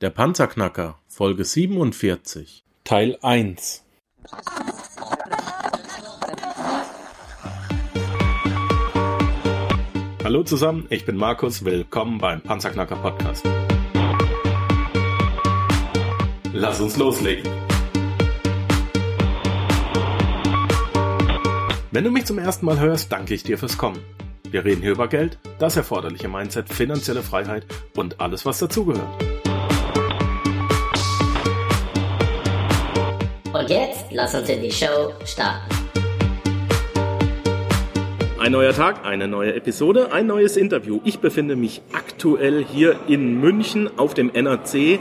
Der Panzerknacker, Folge 47, Teil 1 Hallo zusammen, ich bin Markus, willkommen beim Panzerknacker Podcast. Lass uns loslegen. Wenn du mich zum ersten Mal hörst, danke ich dir fürs Kommen. Wir reden hier über Geld, das erforderliche Mindset, finanzielle Freiheit und alles, was dazugehört. Und jetzt lass uns in die Show starten. Ein neuer Tag, eine neue Episode, ein neues Interview. Ich befinde mich aktuell hier in München auf dem NAC,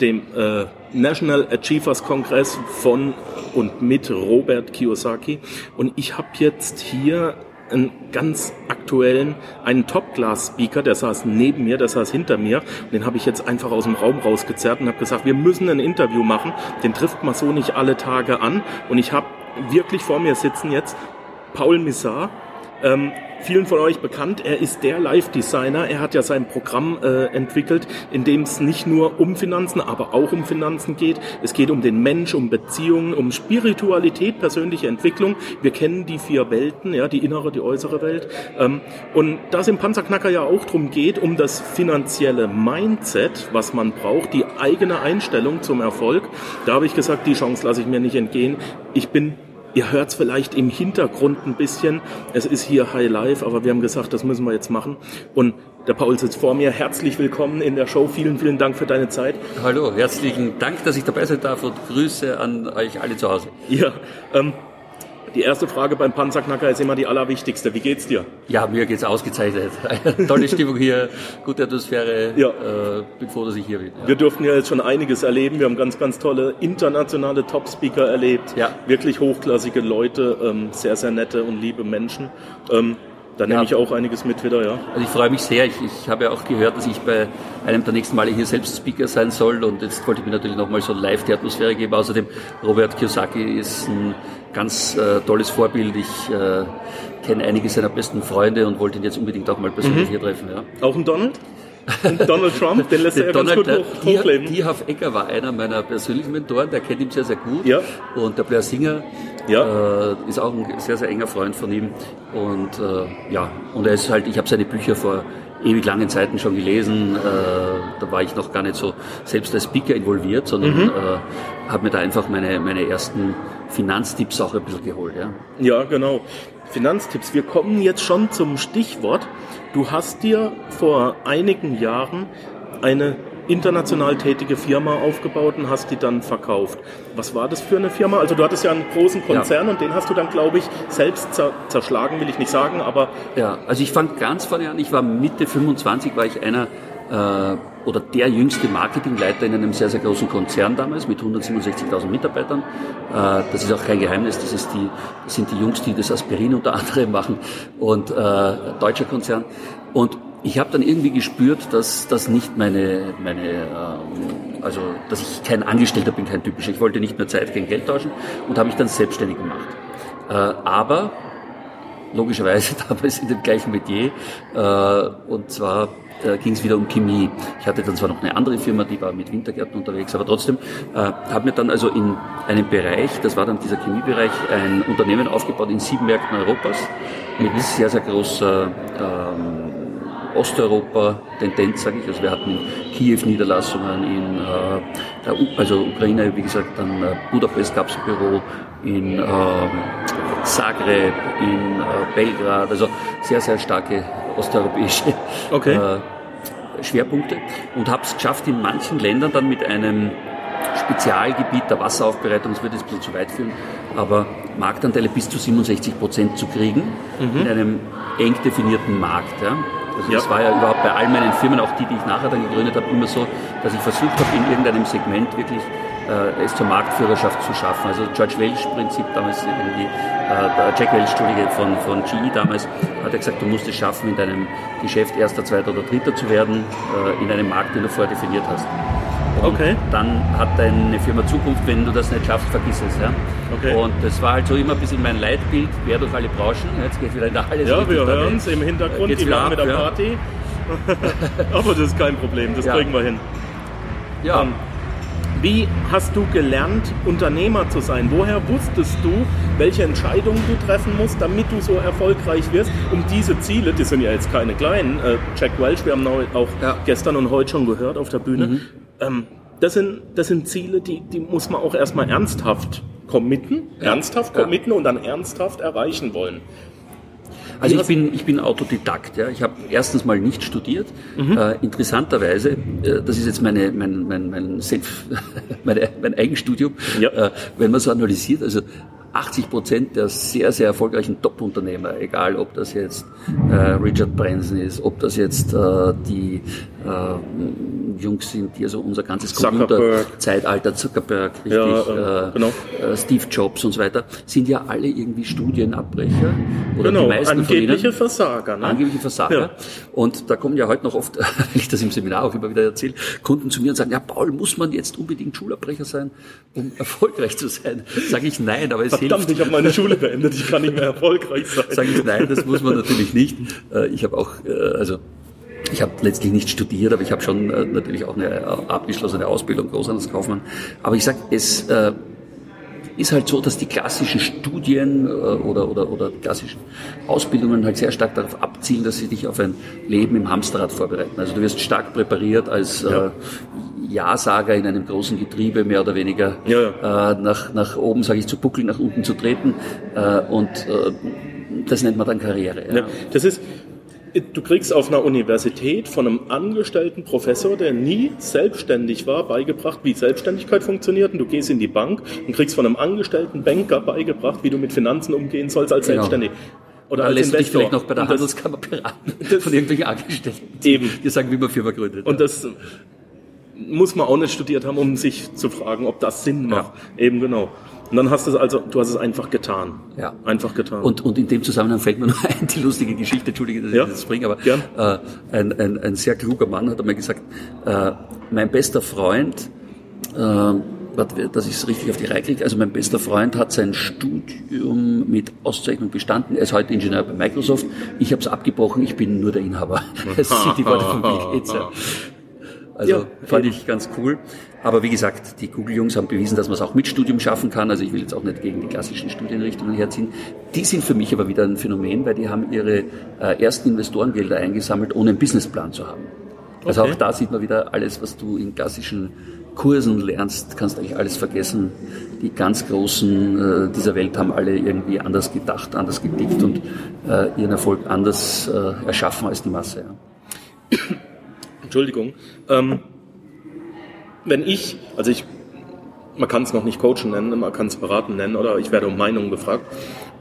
dem äh, National Achievers Kongress von und mit Robert Kiyosaki. Und ich habe jetzt hier einen ganz aktuellen, einen Top-Class-Speaker, der saß neben mir, der saß hinter mir. Und den habe ich jetzt einfach aus dem Raum rausgezerrt und habe gesagt, wir müssen ein Interview machen. Den trifft man so nicht alle Tage an. Und ich habe wirklich vor mir sitzen jetzt Paul Missar. Ähm, vielen von euch bekannt. Er ist der Live-Designer. Er hat ja sein Programm äh, entwickelt, in dem es nicht nur um Finanzen, aber auch um Finanzen geht. Es geht um den Mensch, um Beziehungen, um Spiritualität, persönliche Entwicklung. Wir kennen die vier Welten, ja, die innere, die äußere Welt. Ähm, und da es im Panzerknacker ja auch darum geht, um das finanzielle Mindset, was man braucht, die eigene Einstellung zum Erfolg, da habe ich gesagt, die Chance lasse ich mir nicht entgehen. Ich bin Ihr hört es vielleicht im Hintergrund ein bisschen. Es ist hier High Life, aber wir haben gesagt, das müssen wir jetzt machen. Und der Paul sitzt vor mir. Herzlich willkommen in der Show. Vielen, vielen Dank für deine Zeit. Hallo, herzlichen Dank, dass ich dabei sein darf und Grüße an euch alle zu Hause. Ja, ähm, die erste Frage beim Panzerknacker ist immer die allerwichtigste. Wie geht's dir? Ja, mir geht's ausgezeichnet. Tolle Stimmung hier, gute Atmosphäre. Ja. Äh, bin froh, dass ich hier bin. Ja. Wir durften ja jetzt schon einiges erleben. Wir haben ganz, ganz tolle internationale Top-Speaker erlebt. Ja. Wirklich hochklassige Leute, ähm, sehr, sehr nette und liebe Menschen. Ähm, da nehme ja. ich auch einiges mit wieder, ja. Also ich freue mich sehr. Ich, ich habe ja auch gehört, dass ich bei einem der nächsten Male hier selbst Speaker sein soll und jetzt wollte ich mir natürlich nochmal so live die Atmosphäre geben. Außerdem, Robert Kiyosaki ist ein ganz äh, tolles Vorbild. Ich äh, kenne einige seiner besten Freunde und wollte ihn jetzt unbedingt auch mal persönlich mhm. hier treffen. Ja. Auch ein Donald? Und Donald Trump, den lässt er ja Donald, ganz gut hoch, hochleben. Tierhoff Ecker war einer meiner persönlichen Mentoren, der kennt ihn sehr, sehr gut. Ja. Und der Blair Singer ja. äh, ist auch ein sehr, sehr enger Freund von ihm. Und äh, ja, und er ist halt, ich habe seine Bücher vor ewig langen Zeiten schon gelesen. Äh, da war ich noch gar nicht so selbst als Speaker involviert, sondern mhm. äh, habe mir da einfach meine, meine ersten Finanztipps auch ein bisschen geholt. Ja, ja genau. Finanztipps. Wir kommen jetzt schon zum Stichwort. Du hast dir vor einigen Jahren eine international tätige Firma aufgebaut und hast die dann verkauft. Was war das für eine Firma? Also du hattest ja einen großen Konzern ja. und den hast du dann, glaube ich, selbst zerschlagen, will ich nicht sagen, aber... Ja, also ich fand ganz vorne an, ich war Mitte 25, war ich einer äh, oder der jüngste Marketingleiter in einem sehr, sehr großen Konzern damals mit 167.000 Mitarbeitern. Äh, das ist auch kein Geheimnis, das, ist die, das sind die Jungs, die das Aspirin unter anderem machen und äh, deutscher Konzern. Und ich habe dann irgendwie gespürt, dass das nicht meine, meine ähm, also dass ich kein Angestellter bin, kein typischer. Ich wollte nicht mehr Zeit gegen Geld tauschen und habe mich dann selbstständig gemacht. Äh, aber logischerweise damals in dem gleichen Metier äh, und zwar äh, ging es wieder um Chemie. Ich hatte dann zwar noch eine andere Firma, die war mit Wintergärten unterwegs, aber trotzdem äh, habe mir dann also in einem Bereich, das war dann dieser Chemiebereich, ein Unternehmen aufgebaut in sieben Märkten Europas mit mhm. sehr, sehr großer ähm, Osteuropa-Tendenz, sage ich. Also wir hatten in Kiew Niederlassungen, in äh, der U also Ukraine, wie gesagt, dann äh, Budapest gab es ein Büro, in äh, Zagreb, in äh, Belgrad, also sehr, sehr starke osteuropäische okay. Schwerpunkte und habe es geschafft, in manchen Ländern dann mit einem Spezialgebiet der Wasseraufbereitung, das wird jetzt ein bisschen zu weit führen, aber Marktanteile bis zu 67 Prozent zu kriegen mhm. in einem eng definierten Markt. Ja. Also ja. das war ja überhaupt bei all meinen Firmen, auch die, die ich nachher dann gegründet habe, immer so, dass ich versucht habe, in irgendeinem Segment wirklich äh, es zur Marktführerschaft zu schaffen. Also George Welch-Prinzip damals irgendwie, äh, Jack Welch, Entschuldige, von, von GE damals, hat er gesagt, du musst es schaffen, in deinem Geschäft erster, zweiter oder dritter zu werden, äh, in einem Markt, den du vorher definiert hast. Und okay. dann hat deine Firma Zukunft, wenn du das nicht schaffst, vergiss es. Ja? Okay. Und das war halt so immer ein bisschen mein Leitbild, quer durch alle Branchen. Jetzt geht wieder in der Halle. Ja, wir hören es im Hintergrund, die waren mit der Party. Aber das ist kein Problem, das ja. kriegen wir hin. Ja. Ähm, wie hast du gelernt, Unternehmer zu sein? Woher wusstest du, welche Entscheidungen du treffen musst, damit du so erfolgreich wirst, um diese Ziele, die sind ja jetzt keine kleinen, äh, Jack Welch, wir haben auch Ja. gestern und heute schon gehört auf der Bühne, Mhm. Ähm, das, sind, das sind Ziele, die, die muss man auch erstmal ernsthaft committen, ernsthaft Ja. committen und dann ernsthaft erreichen wollen. Also Wie ich bin, ich bin Autodidakt. Ja. Ich habe erstens mal nicht studiert. Mhm. Äh, interessanterweise, äh, das ist jetzt meine, mein, mein, mein, Self, meine, mein Eigenstudium, Ja. äh, wenn man so analysiert, also 80 Prozent der sehr, sehr erfolgreichen Top-Unternehmer, egal ob das jetzt äh, Richard Branson ist, ob das jetzt äh, die äh, Jungs sind, die also unser ganzes. Computerzeitalter, Zuckerberg, richtig, Ja, äh, genau. äh, Steve Jobs und so weiter, sind ja alle irgendwie Studienabbrecher oder Genau, die meisten von ihnen. angebliche Versager. Ne? Angebliche Versager. Ja. Und da kommen ja heute noch oft, wenn ich das im Seminar auch immer wieder erzähle, Kunden zu mir und sagen, ja Paul, muss man jetzt unbedingt Schulabbrecher sein, um erfolgreich zu sein? Sage ich nein, aber es Verdammt, ich habe meine Schule beendet, ich kann nicht mehr erfolgreich sein. Sage ich nein, das muss man natürlich nicht. Äh, Ich habe auch, äh, also ich habe letztlich nicht studiert, aber ich habe schon äh, natürlich auch eine abgeschlossene Ausbildung, Großhandelskaufmann. Aber ich sage, es äh, ist halt so, dass die klassischen Studien äh, oder, oder, oder klassischen Ausbildungen halt sehr stark darauf abzielen, dass sie dich auf ein Leben im Hamsterrad vorbereiten. Also du wirst stark präpariert als Ja. äh, Ja-Sager in einem großen Getriebe, mehr oder weniger Ja, Äh, nach, nach oben, sage ich, zu buckeln, nach unten zu treten. Äh, und äh, das nennt man dann Karriere. Ja. Ja, das ist, du kriegst auf einer Universität von einem angestellten Professor, der nie selbstständig war, beigebracht, wie Selbstständigkeit funktioniert. Und du gehst in die Bank und kriegst von einem angestellten Banker beigebracht, wie du mit Finanzen umgehen sollst als Genau. Selbstständig. Oder als lässt dich vielleicht noch bei der Und das- Handelskammer beraten von irgendwelchen Angestellten, die Eben. dir sagen, wie man Firma gründet. Und das muss man auch nicht studiert haben, um sich zu fragen, ob das Sinn macht. Eben genau. Und dann hast du es also, du hast es einfach getan. Ja. Einfach getan. Und, und in dem Zusammenhang fällt mir noch ein, die lustige Geschichte, entschuldige, dass Ja, ich das bringe, aber gern. äh, ein, ein, ein sehr kluger Mann hat einmal gesagt, äh, mein bester Freund, äh, dass ich es richtig auf die Reihe kriege, also mein bester Freund hat sein Studium mit Auszeichnung bestanden, er ist heute Ingenieur bei Microsoft, ich habe es abgebrochen, ich bin nur der Inhaber. Das sind die Worte von Bill Gates. Also Ja. fand ich ganz cool. Aber wie gesagt, die Google-Jungs haben bewiesen, dass man es auch mit Studium schaffen kann. Also ich will jetzt auch nicht gegen die klassischen Studienrichtungen herziehen. Die sind für mich aber wieder ein Phänomen, weil die haben ihre äh, ersten Investorengelder eingesammelt, ohne einen Businessplan zu haben. Also Okay. auch da sieht man wieder alles, was du in klassischen Kursen lernst, kannst eigentlich alles vergessen. Die ganz Großen äh, dieser Welt haben alle irgendwie anders gedacht, anders getickt und äh, ihren Erfolg anders äh, erschaffen als die Masse. Ja. Entschuldigung. Ähm, wenn ich, also ich, man kann es noch nicht coachen nennen, man kann es beraten nennen, oder ich werde um Meinungen gefragt.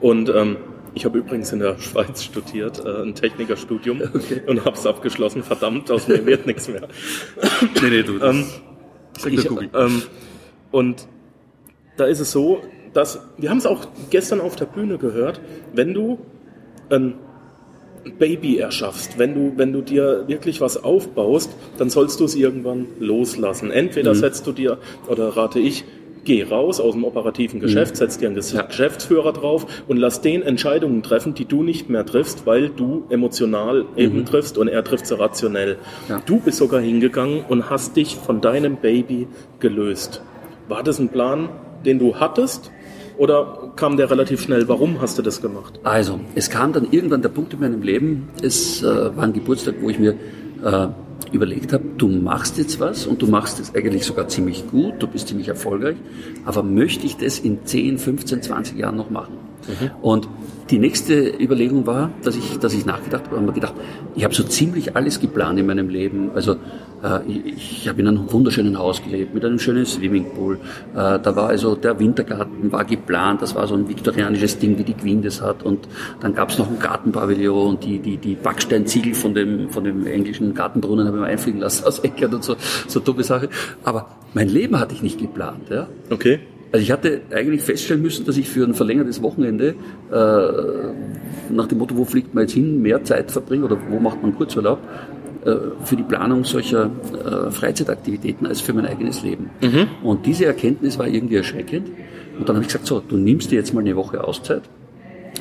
Und ähm, ich habe übrigens in der Schweiz studiert, äh, ein Technikerstudium und habe es abgeschlossen. Verdammt, aus mir wird nichts mehr. Nee, nee, du, Ähm, sag ich, ähm, und da ist es so, dass, wir haben es auch gestern auf der Bühne gehört, wenn du ein Baby erschaffst, wenn du, wenn du dir wirklich was aufbaust, dann sollst du es irgendwann loslassen. Entweder Mhm. setzt du dir, oder rate ich, geh raus aus dem operativen Geschäft, Mhm. setz dir einen Ges- Geschäftsführer drauf und lass den Entscheidungen treffen, die du nicht mehr triffst, weil du emotional eben triffst und er trifft sie rationell. Mhm. Ja. Du bist sogar hingegangen und hast dich von deinem Baby gelöst. War das ein Plan, den du hattest? Oder kam der relativ schnell? Warum hast du das gemacht? Also, es kam dann irgendwann der Punkt in meinem Leben, es äh, war ein Geburtstag, wo ich mir äh, überlegt habe, du machst jetzt was und du machst es eigentlich sogar ziemlich gut, du bist ziemlich erfolgreich, aber möchte ich das in 10, 15, 20 Jahren noch machen? Und die nächste Überlegung war, dass ich, dass ich nachgedacht habe, habe gedacht, ich habe so ziemlich alles geplant in meinem Leben. Also äh, ich, ich habe in einem wunderschönen Haus gelebt, mit einem schönen Swimmingpool. Äh, da war also der Wintergarten war geplant, das war so ein viktorianisches Ding, wie die Queen das hat. Und dann gab es noch ein Gartenpavillon und die, die, die Backsteinziegel von dem, von dem englischen Gartenbrunnen habe ich mir einfliegen lassen aus England und so, so dumme Sache. Aber mein Leben hatte ich nicht geplant. Ja? Okay. Also ich hatte eigentlich feststellen müssen, dass ich für ein verlängertes Wochenende äh, nach dem Motto, wo fliegt man jetzt hin, mehr Zeit verbringe oder wo macht man Kurzurlaub, äh, für die Planung solcher äh, Freizeitaktivitäten als für mein eigenes Leben. Und diese Erkenntnis war irgendwie erschreckend. Und dann habe ich gesagt, so, du nimmst dir jetzt mal eine Woche Auszeit,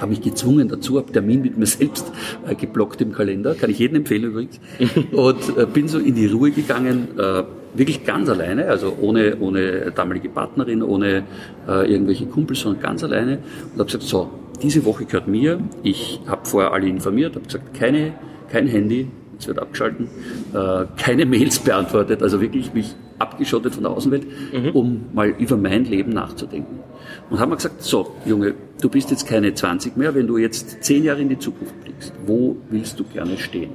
habe mich gezwungen dazu, habe Termin mit mir selbst äh, geblockt im Kalender, kann ich jedem empfehlen übrigens, und äh, bin so in die Ruhe gegangen, äh, wirklich ganz alleine, also ohne, ohne damalige Partnerin, ohne äh, irgendwelche Kumpels, sondern ganz alleine. Und habe gesagt, so, diese Woche gehört mir, ich habe vorher alle informiert, habe gesagt, keine, kein Handy, es wird abgeschalten, äh, keine Mails beantwortet, also wirklich mich abgeschottet von der Außenwelt, mhm. um mal über mein Leben nachzudenken. Und haben wir gesagt, so, Junge, du bist jetzt keine 20 mehr, wenn du jetzt zehn Jahre in die Zukunft blickst, wo willst du gerne stehen?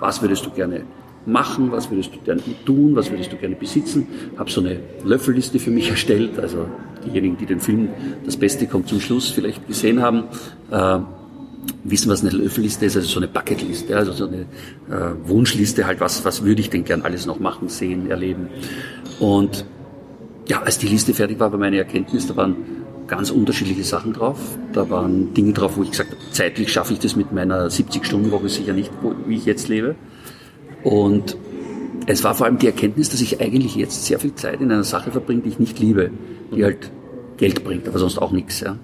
Was würdest du gerne machen, was würdest du gerne tun, was würdest du gerne besitzen. Habe so eine Löffelliste für mich erstellt, also diejenigen, die den Film Das Beste kommt zum Schluss vielleicht gesehen haben, äh, wissen, was eine Löffelliste ist, also so eine Bucketliste, also so eine äh, Wunschliste halt, was, was würde ich denn gern alles noch machen, sehen, erleben. Und ja, als die Liste fertig war, war meine Erkenntnis, da waren ganz unterschiedliche Sachen drauf. Da waren Dinge drauf, wo ich gesagt habe, zeitlich schaffe ich das mit meiner 70-Stunden-Woche sicher nicht, wie ich jetzt lebe. Und es war vor allem die Erkenntnis, dass ich eigentlich jetzt sehr viel Zeit in einer Sache verbringe, die ich nicht liebe, die halt Geld bringt, aber sonst auch nichts. Ja.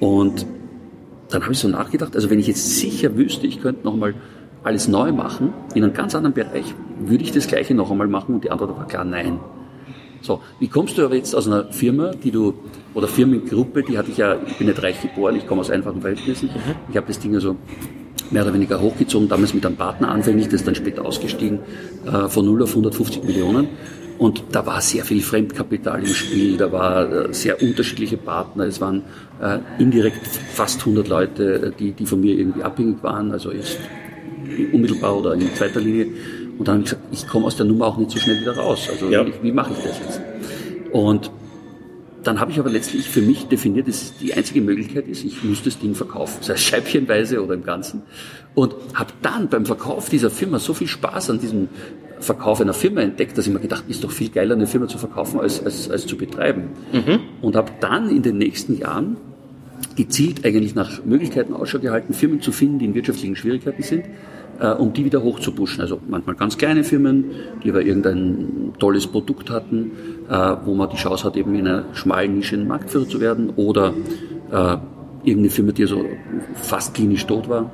Und dann habe ich so nachgedacht, also wenn ich jetzt sicher wüsste, ich könnte nochmal alles neu machen, in einem ganz anderen Bereich, würde ich das Gleiche noch einmal machen? Und die Antwort war klar, nein. So, wie kommst du aber jetzt aus einer Firma, die du, oder Firmengruppe, die hatte ich ja, ich bin nicht reich geboren, ich komme aus einfachen Verhältnissen. Mhm. Ich habe das Ding also mehr oder weniger hochgezogen, damals mit einem Partner anfänglich, das ist dann später ausgestiegen, äh, von 0 auf 150 Millionen. Und da war sehr viel Fremdkapital im Spiel, da war äh, sehr unterschiedliche Partner, es waren äh, indirekt fast 100 Leute, die, die von mir irgendwie abhängig waren, also jetzt unmittelbar oder in zweiter Linie. Und dann habe ich gesagt, ich komme aus der Nummer auch nicht so schnell wieder raus. Also ja. wie, wie mache ich das jetzt? Und dann habe ich aber letztlich für mich definiert, dass die einzige Möglichkeit ist, ich muss das Ding verkaufen, sei es scheibchenweise oder im Ganzen. Und habe dann beim Verkauf dieser Firma so viel Spaß an diesem Verkauf einer Firma entdeckt, dass ich mir gedacht, ist doch viel geiler, eine Firma zu verkaufen, als, als, als zu betreiben. Mhm. Und habe dann in den nächsten Jahren gezielt eigentlich nach Möglichkeiten Ausschau gehalten, Firmen zu finden, die in wirtschaftlichen Schwierigkeiten sind, äh, um die wieder hochzupuschen. Also manchmal ganz kleine Firmen, die aber irgendein tolles Produkt hatten, äh, wo man die Chance hat, eben in einer schmalen Nische ein Marktführer zu werden oder äh, irgendeine Firma, die also fast klinisch tot war.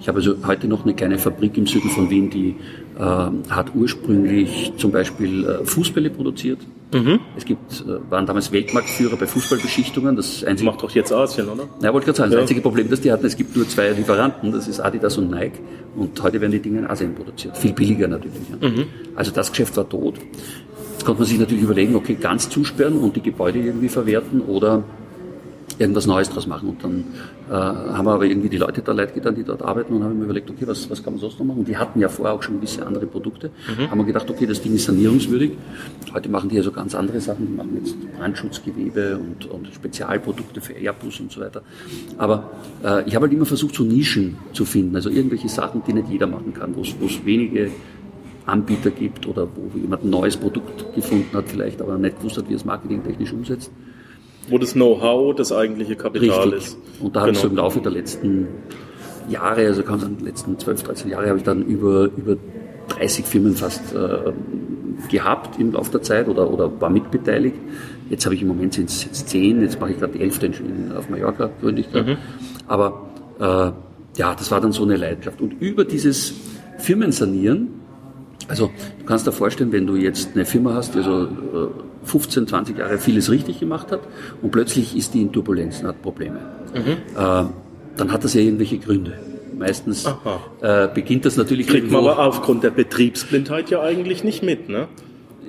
Ich habe also heute noch eine kleine Fabrik im Süden von Wien, die äh, hat ursprünglich zum Beispiel äh, Fußbälle produziert. Mhm. Es gibt, äh, waren damals Weltmarktführer bei Fußballbeschichtungen. Das einzige, macht doch jetzt Asien, oder? Ja, wollte gerade sagen. Das ja. einzige Problem, das die hatten, es gibt nur zwei Lieferanten, das ist Adidas und Nike. Und heute werden die Dinge in Asien produziert. Viel billiger natürlich. Ja. Mhm. Also das Geschäft war tot. Jetzt konnte man sich natürlich überlegen, okay, ganz zusperren und die Gebäude irgendwie verwerten oder irgendwas Neues draus machen. Und dann äh, haben wir aber irgendwie die Leute da leid getan, die dort arbeiten und haben mir überlegt, okay, was, was kann man sonst noch machen? Und die hatten ja vorher auch schon gewisse andere Produkte. Mhm. Haben wir gedacht, okay, das Ding ist sanierungswürdig. Heute machen die ja so ganz andere Sachen. Die machen jetzt Brandschutzgewebe und, und Spezialprodukte für Airbus und so weiter. Aber äh, ich habe halt immer versucht, so Nischen zu finden. Also irgendwelche Sachen, die nicht jeder machen kann, wo es wenige Anbieter gibt oder wo jemand ein neues Produkt gefunden hat, vielleicht aber nicht gewusst hat, wie es marketingtechnisch umsetzt. Wo das Know-how das eigentliche Kapital Richtig. ist. Und da genau. habe ich so im Laufe der letzten Jahre, also kann man sagen, letzten 12, 13 Jahre, habe ich dann über, über 30 Firmen fast äh, gehabt im Laufe der Zeit oder, oder war mitbeteiligt. Jetzt habe ich im Moment sind es jetzt 10, jetzt mache ich gerade die 11. In, auf Mallorca, gründe ich gerade. Mhm. Aber äh, ja, das war dann so eine Leidenschaft. Und über dieses Firmensanieren also du kannst dir vorstellen, wenn du jetzt eine Firma hast, die also 15, 20 Jahre vieles richtig gemacht hat und plötzlich ist die in Turbulenzen, hat Probleme. Mhm. Äh, dann hat das ja irgendwelche Gründe. Meistens äh, beginnt das natürlich. Kriegt man aber aufgrund der Betriebsblindheit ja eigentlich nicht mit, ne?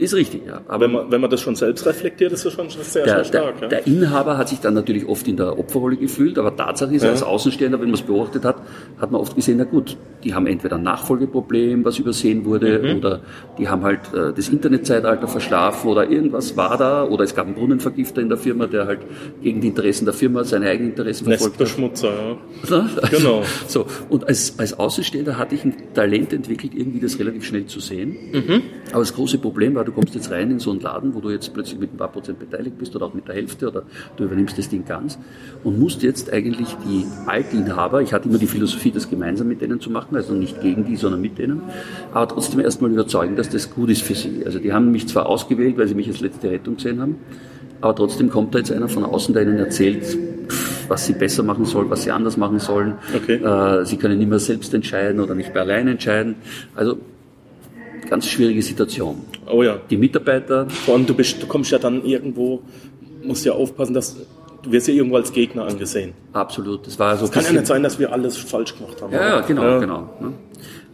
Ist richtig, ja. Aber wenn man, wenn man das schon selbst reflektiert, ist das schon sehr, der, sehr stark. Der, ja. der Inhaber hat sich dann natürlich oft in der Opferrolle gefühlt, aber Tatsache ist, ja. als Außenstehender, wenn man es beobachtet hat, hat man oft gesehen, na gut, die haben entweder ein Nachfolgeproblem, was übersehen wurde, mhm. oder die haben halt äh, das Internetzeitalter verschlafen oder irgendwas war da, oder es gab einen Brunnenvergifter in der Firma, der halt gegen die Interessen der Firma seine eigenen Interessen verfolgt Nestbeschmutzer, hat. ja. Also, genau. So, und als, als Außenstehender hatte ich ein Talent entwickelt, irgendwie das relativ schnell zu sehen. Mhm. Aber das große Problem war, du kommst jetzt rein in so einen Laden, wo du jetzt plötzlich mit ein paar Prozent beteiligt bist oder auch mit der Hälfte oder du übernimmst das Ding ganz und musst jetzt eigentlich die Altinhaber, ich hatte immer die Philosophie, das gemeinsam mit denen zu machen, also nicht gegen die, sondern mit denen, aber trotzdem erstmal überzeugen, dass das gut ist für sie. Also die haben mich zwar ausgewählt, weil sie mich als letzte Rettung gesehen haben, aber trotzdem kommt da jetzt einer von außen, der ihnen erzählt, was sie besser machen sollen, was sie anders machen sollen. Okay. Äh, sie können nicht mehr selbst entscheiden oder nicht mehr allein entscheiden. Also ganz schwierige Situation. Oh ja. Die Mitarbeiter, Vor allem, du, bist, du kommst ja dann irgendwo, musst ja aufpassen, dass du wirst ja irgendwo als Gegner angesehen. absolut. Das war so Es kann ja nicht sein, dass wir alles falsch gemacht haben. Ja, ja, genau, Ja. genau. Ne?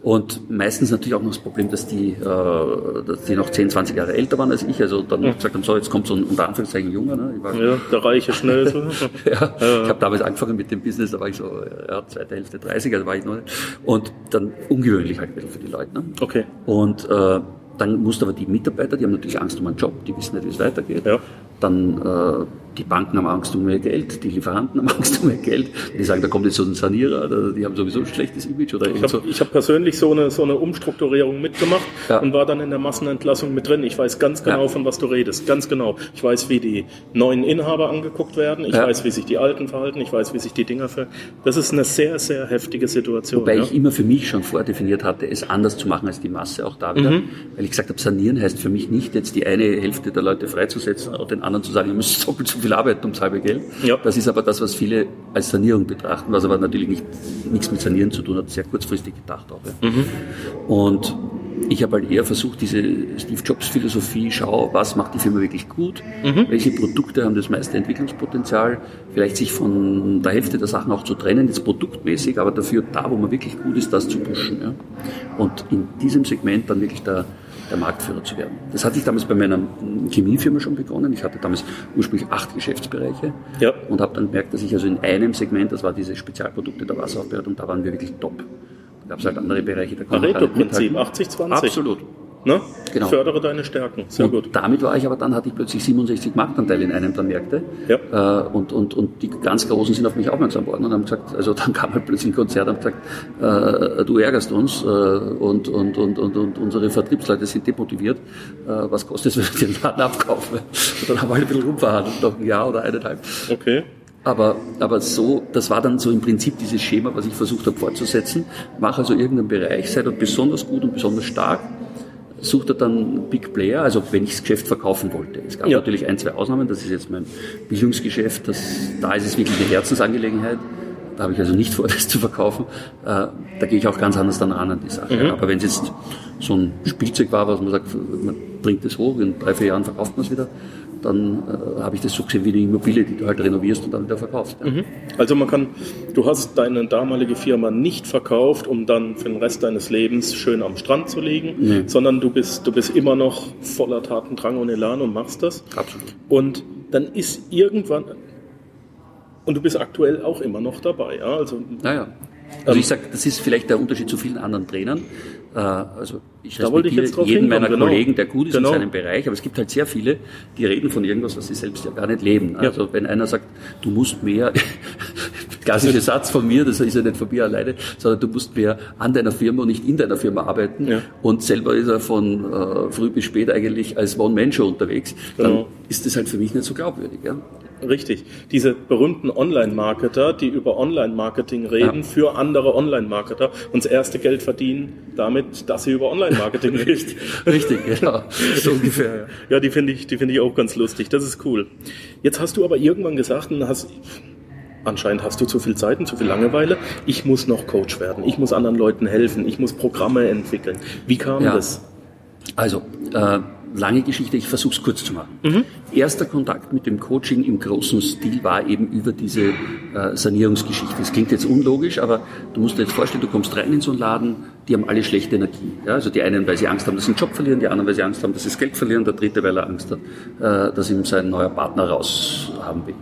Und meistens natürlich auch noch das Problem, dass die, äh, dass die noch 10, 20 Jahre älter waren als ich. Also dann gesagt haben, so, jetzt kommt so ein unter Anführungszeichen Junger. Ne? Ich, war, Ja, der reiche Schnösel. ja, ich habe damals angefangen mit dem Business, da war ich so ja, zweite Hälfte 30, also war ich noch nicht. Und dann ungewöhnlich halt ein bisschen für die Leute. Ne? Okay. Und äh, dann mussten aber die Mitarbeiter, die haben natürlich Angst um einen Job, die wissen nicht, wie es weitergeht. Ja. Dann äh, die Banken haben Angst um mehr Geld, die Lieferanten haben Angst um mehr Geld. Die sagen, da kommt jetzt so ein Sanierer, die haben sowieso ein schlechtes Image oder Ich habe hab persönlich so eine, so eine Umstrukturierung mitgemacht Ja. und war dann in der Massenentlassung mit drin. Ich weiß ganz genau, Ja. von was du redest. Ganz genau. Ich weiß, wie die neuen Inhaber angeguckt werden. Ich Ja. weiß, wie sich die Alten verhalten. Ich weiß, wie sich die Dinger ver... Das ist eine sehr, sehr heftige Situation. Wobei ich immer für mich schon vordefiniert hatte, es anders zu machen als die Masse, auch da wieder. Weil ich gesagt habe, sanieren heißt für mich nicht, jetzt die eine Hälfte der Leute freizusetzen und den anderen zu sagen, ihr müsst doppelt so viel arbeiten ums halbe Geld. Ja. Das ist aber das, was viele als Sanierung betrachten, was aber natürlich nicht, nichts mit Sanieren zu tun hat, sehr kurzfristig gedacht auch. Ja. Und ich habe halt eher versucht, diese Steve Jobs Philosophie, schau, was macht die Firma wirklich gut, welche Produkte haben das meiste Entwicklungspotenzial, vielleicht sich von der Hälfte der Sachen auch zu trennen, jetzt produktmäßig, aber dafür da, wo man wirklich gut ist, das zu pushen. Ja. Und in diesem Segment dann wirklich der, der Marktführer zu werden. Das hatte ich damals bei meiner Chemiefirma schon begonnen. Ich hatte damals ursprünglich acht Geschäftsbereiche Ja. und habe dann gemerkt, dass ich also in einem Segment, das war diese Spezialprodukte der Wasseraufbereitung, da waren wir wirklich top. Da gab es halt andere Bereiche, da Pareto-Prinzip, mithalten. 80-20. Absolut. Ne? Genau. Fördere deine Stärken. Sehr und gut. damit war ich aber dann, hatte ich plötzlich 67 Marktanteile in einem der Märkte. Ja. Äh, und, und, und die ganz Großen sind auf mich aufmerksam worden und haben gesagt, also dann kam halt plötzlich ein Konzert und gesagt, äh, du ärgerst uns äh, und, und, und, und, und unsere Vertriebsleute sind demotiviert. Äh, was kostet es, wenn wir den Laden abkaufen? Und dann haben wir halt ein bisschen rumverhandelt, noch ein Jahr oder eineinhalb. Okay. Aber, aber so, das war dann so im Prinzip dieses Schema, was ich versucht habe fortzusetzen. Mach also irgendeinen Bereich, sei dort besonders gut und besonders stark. Sucht er dann Big Player, also wenn ich das Geschäft verkaufen wollte. Es gab Ja. natürlich ein, zwei Ausnahmen, das ist jetzt mein Bildungsgeschäft, das, da ist es wirklich eine Herzensangelegenheit. Da habe ich also nicht vor, das zu verkaufen. Äh, da gehe ich auch ganz anders dann ran an die Sache. Aber wenn es jetzt so ein Spielzeug war, was man sagt, man bringt es hoch, in drei, vier Jahren verkauft man es wieder, dann äh, habe ich das so gesehen wie eine Immobilie, die du halt renovierst und dann wieder verkaufst. Ja. Also man kann, du hast deine damalige Firma nicht verkauft, um dann für den Rest deines Lebens schön am Strand zu liegen, Nee. sondern du bist, du bist immer noch voller Tatendrang und Elan und machst das. Absolut. Und dann ist irgendwann, und du bist aktuell auch immer noch dabei, ja, also Naja. Also ich sage, das ist vielleicht der Unterschied zu vielen anderen Trainern. Äh, Also ich Da ich respektiere jetzt drauf jeden hinkommen, meiner genau. Kollegen, der gut ist Genau. in seinem Bereich, aber es gibt halt sehr viele, die reden von irgendwas, was sie selbst ja gar nicht leben. Also wenn einer sagt, du musst mehr, klassischer Satz von mir, das ist ja nicht von mir alleine, sondern du musst mehr an deiner Firma und nicht in deiner Firma arbeiten Ja. und selber ist er von äh, früh bis spät eigentlich als One-Man-Show unterwegs, dann Genau. ist das halt für mich nicht so glaubwürdig. Ja? Richtig. Diese berühmten Online-Marketer, die über Online-Marketing reden Ja. für andere Online-Marketer und das erste Geld verdienen damit, dass sie über Online-Marketing reden. Richtig, genau. So ungefähr. Ja. Ja, die finde ich, die finde ich auch ganz lustig. Das ist cool. Jetzt hast du aber irgendwann gesagt, und hast, anscheinend hast du zu viel Zeit und zu viel Langeweile. Ich muss noch Coach werden. Ich muss anderen Leuten helfen. Ich muss Programme entwickeln. Wie kam Ja. das? Also, äh, lange Geschichte, ich versuche es kurz zu machen. Erster Kontakt mit dem Coaching im großen Stil war eben über diese äh, Sanierungsgeschichte. Das klingt jetzt unlogisch, aber du musst dir jetzt vorstellen, du kommst rein in so einen Laden, die haben alle schlechte Energie. Ja? Also die einen, weil sie Angst haben, dass sie einen Job verlieren, die anderen, weil sie Angst haben, dass sie das Geld verlieren, der dritte, weil er Angst hat, äh, dass ihm sein neuer Partner raus haben will.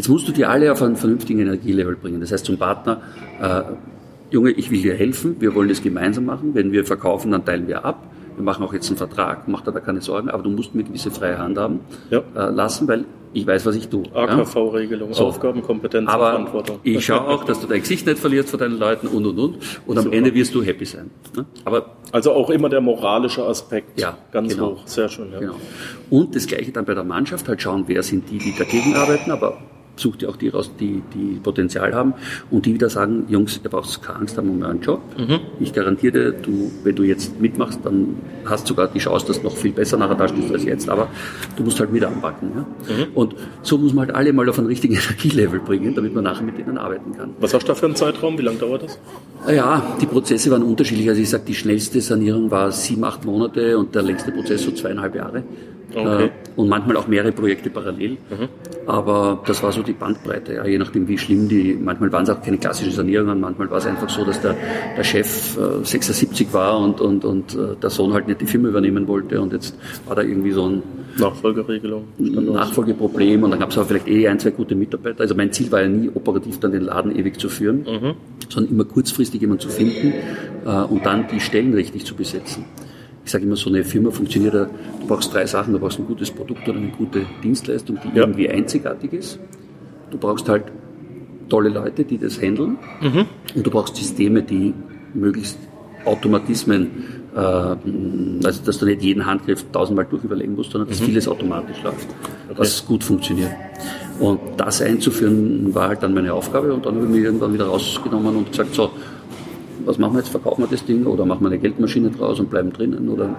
Jetzt musst du die alle auf einen vernünftigen Energielevel bringen. Das heißt zum Partner, äh, Junge, ich will dir helfen, wir wollen das gemeinsam machen. Wenn wir verkaufen, dann teilen wir ab. Wir machen auch jetzt einen Vertrag, mach dir da keine Sorgen, aber du musst mir gewisse freie Hand haben Ja. äh, lassen, weil ich weiß, was ich tue. ja? AKV-Regelung, So. Aufgaben, Kompetenz und Aber Verantwortung. ich schaue auch, dass du dein Gesicht nicht verlierst vor deinen Leuten und und und. Und am Super. Ende wirst du happy sein. Ne? Aber Also auch immer der moralische Aspekt. Ja, Ganz genau. hoch. Sehr schön, ja. Genau. Und das Gleiche dann bei der Mannschaft, halt schauen, wer sind die, die dagegen arbeiten, aber such dir auch die raus, die, die Potenzial haben und die wieder sagen, Jungs, ihr braucht keine Angst haben um euren Job. Mhm. Ich garantiere dir, du, wenn du jetzt mitmachst, dann hast du sogar die Chance, dass du noch viel besser nachher da stehst als jetzt, aber du musst halt wieder anpacken. Ja? Mhm. Und so muss man halt alle mal auf einen richtigen Energielevel bringen, damit man nachher mit denen arbeiten kann. Was hast du da für einen Zeitraum? Wie lange dauert das? Ja, die Prozesse waren unterschiedlich. Also ich sage, die schnellste Sanierung war sieben, acht Monate und der längste Prozess so zweieinhalb Jahre. Okay. Äh, und manchmal auch mehrere Projekte parallel. Mhm. Aber das war so die Bandbreite, ja, je nachdem wie schlimm die, manchmal waren es auch keine klassischen Sanierungen, manchmal war es einfach so, dass der, der Chef äh, 76 war und, und, und äh, der Sohn halt nicht die Firma übernehmen wollte und jetzt war da irgendwie so ein Nachfolgeregelung. Nachfolgeproblem und dann gab es aber vielleicht eh ein, zwei gute Mitarbeiter. Also mein Ziel war ja nie operativ dann den Laden ewig zu führen, mhm. sondern immer kurzfristig jemanden zu finden äh, und dann die Stellen richtig zu besetzen ich sage immer, so eine Firma funktioniert, du brauchst drei Sachen. Du brauchst ein gutes Produkt oder eine gute Dienstleistung, die ja. irgendwie einzigartig ist. Du brauchst halt tolle Leute, die das handeln. Mhm. Und du brauchst Systeme, die möglichst Automatismen, äh, also dass du nicht jeden Handgriff tausendmal durchüberlegen musst, sondern dass mhm. vieles automatisch läuft, okay. was gut funktioniert. Und das einzuführen war halt dann meine Aufgabe und dann habe ich mich irgendwann wieder rausgenommen und gesagt, so, was machen wir jetzt? Verkaufen wir das Ding oder machen wir eine Geldmaschine draus und bleiben drinnen? Oder,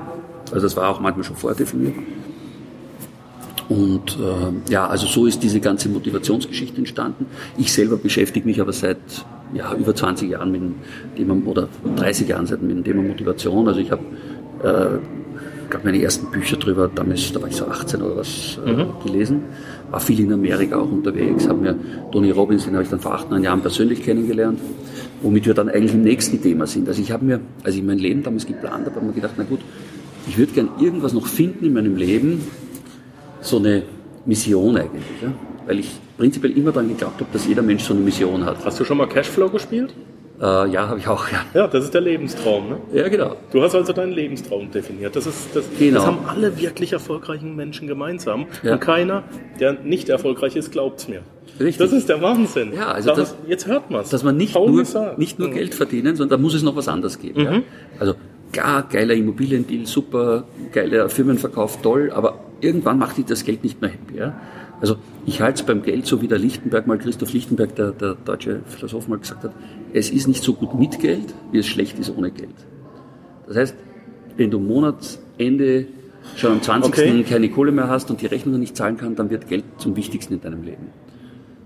also das war auch manchmal schon vordefiniert. Und äh, ja, also so ist diese ganze Motivationsgeschichte entstanden. Ich selber beschäftige mich aber seit ja, über 20 Jahren mit dem Thema, oder 30 Jahren seit mit dem Thema Motivation. Also ich habe äh, glaube meine ersten Bücher drüber, damals, da war ich so 18 oder was, äh, mhm. gelesen. War viel in Amerika auch unterwegs, habe mir Tony Robbins, den habe ich dann vor acht, neun Jahren persönlich kennengelernt womit wir dann eigentlich im nächsten Thema sind. Also ich habe mir, als ich mein Leben damals geplant habe, habe mir gedacht, na gut, ich würde gern irgendwas noch finden in meinem Leben, so eine Mission eigentlich. Ja? Weil ich prinzipiell immer daran geglaubt habe, dass jeder Mensch so eine Mission hat. Hast du schon mal Cashflow gespielt? Äh, ja, habe ich auch, ja. Ja, das ist der Lebenstraum, ne? Ja, genau. Du hast also deinen Lebenstraum definiert. Das, ist, das, genau. das haben alle wirklich erfolgreichen Menschen gemeinsam. Ja. Und keiner, der nicht erfolgreich ist, glaubt es mir. Richtig. Das ist der Wahnsinn. Ja, also das, jetzt hört man es. Dass man nicht nur, nicht nur. Geld verdienen, sondern da muss es noch was anderes geben. Mhm. Ja? Also klar, geiler Immobiliendeal, super, geiler Firmenverkauf, toll, aber irgendwann macht dich das Geld nicht mehr happy. Ja? Also ich halte es beim Geld, so wie der Lichtenberg mal, Christoph Lichtenberg, der, der deutsche Philosoph mal gesagt hat, es ist nicht so gut mit Geld, wie es schlecht ist ohne Geld. Das heißt, wenn du Monatsende schon am 20. Okay. keine Kohle mehr hast und die Rechnungen nicht zahlen kann, dann wird Geld zum Wichtigsten in deinem Leben.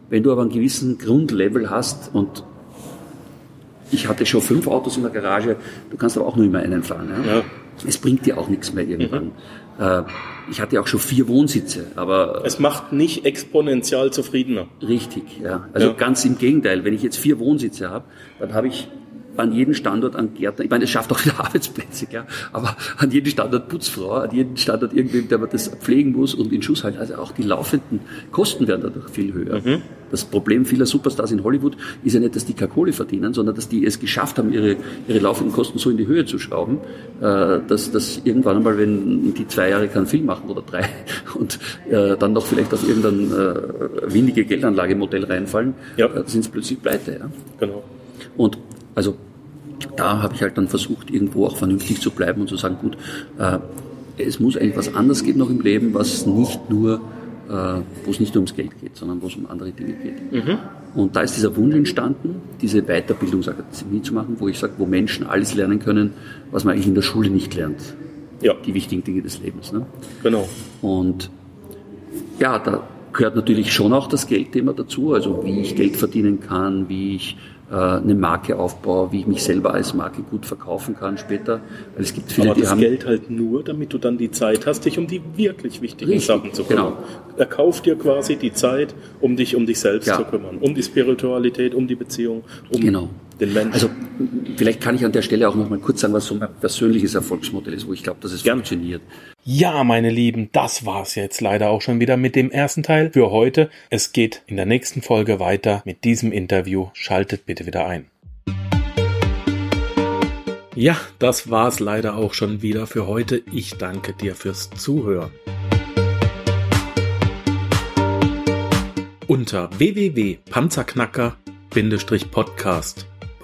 Wenn du aber einen gewissen Grundlevel hast und ich hatte schon fünf Autos in der Garage, du kannst aber auch nur immer einen fahren. Ja? ja. Es bringt dir auch nichts mehr irgendwann. Mhm. Ich hatte auch schon vier Wohnsitze, aber. Es macht nicht exponentiell zufriedener. Richtig, ja. Also ja. ganz im Gegenteil. Wenn ich jetzt vier Wohnsitze habe, dann habe ich an jedem Standort an Gärtner, ich meine, es schafft auch wieder Arbeitsplätze, ja, aber an jedem Standort Putzfrau, an jedem Standort irgendwem, der das pflegen muss und in Schuss halten. Also auch die laufenden Kosten werden dadurch viel höher. Mhm. Das Problem vieler Superstars in Hollywood ist ja nicht, dass die keine Kohle verdienen, sondern dass die es geschafft haben, ihre, ihre laufenden Kosten so in die Höhe zu schrauben, äh, dass, dass irgendwann einmal, wenn die zwei Jahre keinen Film machen oder drei und äh, dann noch vielleicht auf irgendein äh, windige Geldanlagemodell reinfallen, ja. äh, sind sie plötzlich pleite. Ja? Genau. Und also da habe ich halt dann versucht, irgendwo auch vernünftig zu bleiben und zu sagen, gut, äh, es muss eigentlich was anderes geben noch im Leben, was nicht nur, äh, wo es nicht nur ums Geld geht, sondern wo es um andere Dinge geht. Mhm. Und da ist dieser Wunsch entstanden, diese Weiterbildungsakademie zu machen, wo ich sage, wo Menschen alles lernen können, was man eigentlich in der Schule nicht lernt. Ja. Die wichtigen Dinge des Lebens. Ne? Genau. Und ja, da gehört natürlich schon auch das Geldthema dazu, also wie ich Geld verdienen kann, wie ich eine Marke aufbaue, wie ich mich selber als Marke gut verkaufen kann später. Weil es gibt viele, Aber das die haben Geld halt nur, damit du dann die Zeit hast, dich um die wirklich wichtigen Richtig, Sachen zu kümmern. Genau. Er kauft dir quasi die Zeit, um dich um dich selbst ja. zu kümmern, um die Spiritualität, um die Beziehung, um genau. Den Menschen. Also vielleicht kann ich an der Stelle auch noch mal kurz sagen, was so mein persönliches Erfolgsmodell ist, wo ich glaube, dass es Gern. funktioniert. Ja, meine Lieben, das war's jetzt leider auch schon wieder mit dem ersten Teil für heute. Es geht in der nächsten Folge weiter mit diesem Interview. Schaltet bitte wieder ein. Ja, das war's leider auch schon wieder für heute. Ich danke dir fürs Zuhören. Unter www.panzerknacker-podcast